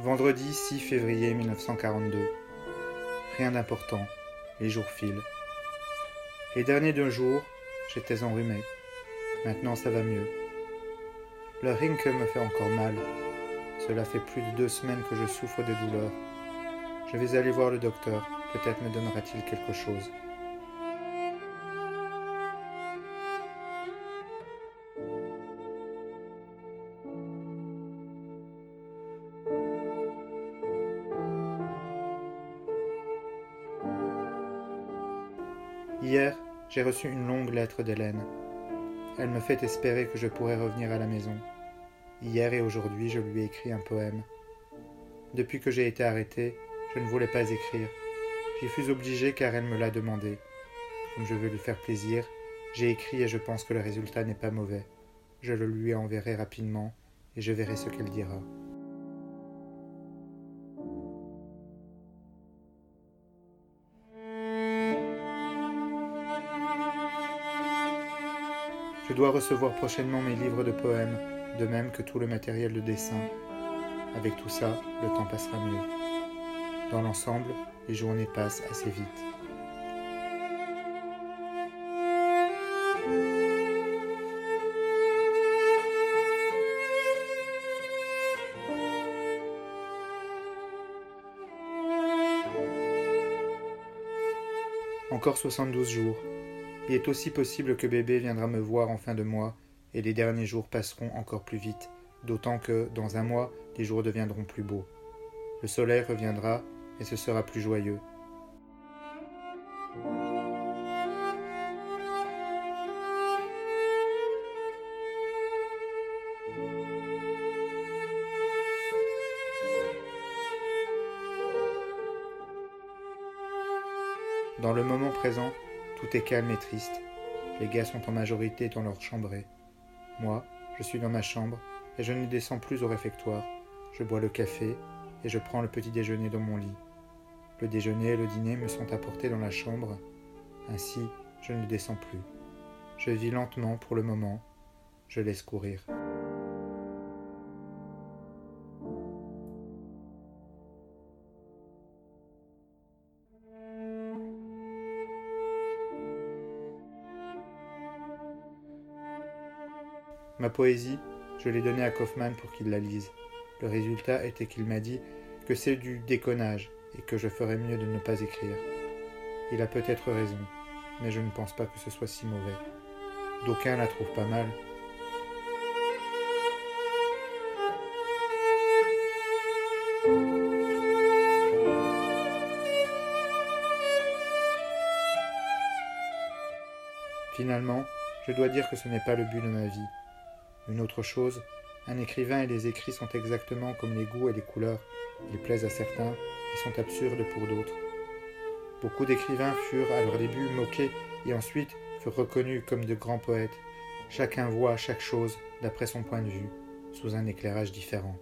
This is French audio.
Vendredi 6 février 1942. Rien d'important, les jours filent. Les derniers deux jours, j'étais enrhumé. Maintenant ça va mieux. Le rinque me fait encore mal. Cela fait plus de deux semaines que je souffre de douleurs. Je vais aller voir le docteur, peut-être me donnera-t-il quelque chose. Hier, j'ai reçu une longue lettre d'Hélène. Elle me fait espérer que je pourrai revenir à la maison. Hier et aujourd'hui, je lui ai écrit un poème. Depuis que j'ai été arrêté, je ne voulais pas écrire. J'y fus obligé car elle me l'a demandé. Comme je veux lui faire plaisir, j'ai écrit et je pense que le résultat n'est pas mauvais. Je le lui enverrai rapidement et je verrai ce qu'elle dira. Je dois recevoir prochainement mes livres de poèmes, de même que tout le matériel de dessin. Avec tout ça, le temps passera mieux. Dans l'ensemble, les journées passent assez vite. Encore 72 jours. Il est aussi possible que bébé viendra me voir en fin de mois, et les derniers jours passeront encore plus vite, d'autant que, dans un mois, les jours deviendront plus beaux. Le soleil reviendra, et ce sera plus joyeux. Dans le moment présent, tout est calme et triste. Les gars sont en majorité dans leur chambrée. Moi, je suis dans ma chambre et je ne descends plus au réfectoire. Je bois le café et je prends le petit déjeuner dans mon lit. Le déjeuner et le dîner me sont apportés dans la chambre. Ainsi, je ne descends plus. Je vis lentement pour le moment. Je laisse courir. Ma poésie, je l'ai donnée à Kaufmann pour qu'il la lise. Le résultat était qu'il m'a dit que c'est du déconnage et que je ferais mieux de ne pas écrire. Il a peut-être raison, mais je ne pense pas que ce soit si mauvais. D'aucuns la trouvent pas mal. Finalement, je dois dire que ce n'est pas le but de ma vie. Une autre chose, un écrivain et les écrits sont exactement comme les goûts et les couleurs. Ils plaisent à certains et sont absurdes pour d'autres. Beaucoup d'écrivains furent à leur début moqués et ensuite furent reconnus comme de grands poètes. Chacun voit chaque chose d'après son point de vue, sous un éclairage différent.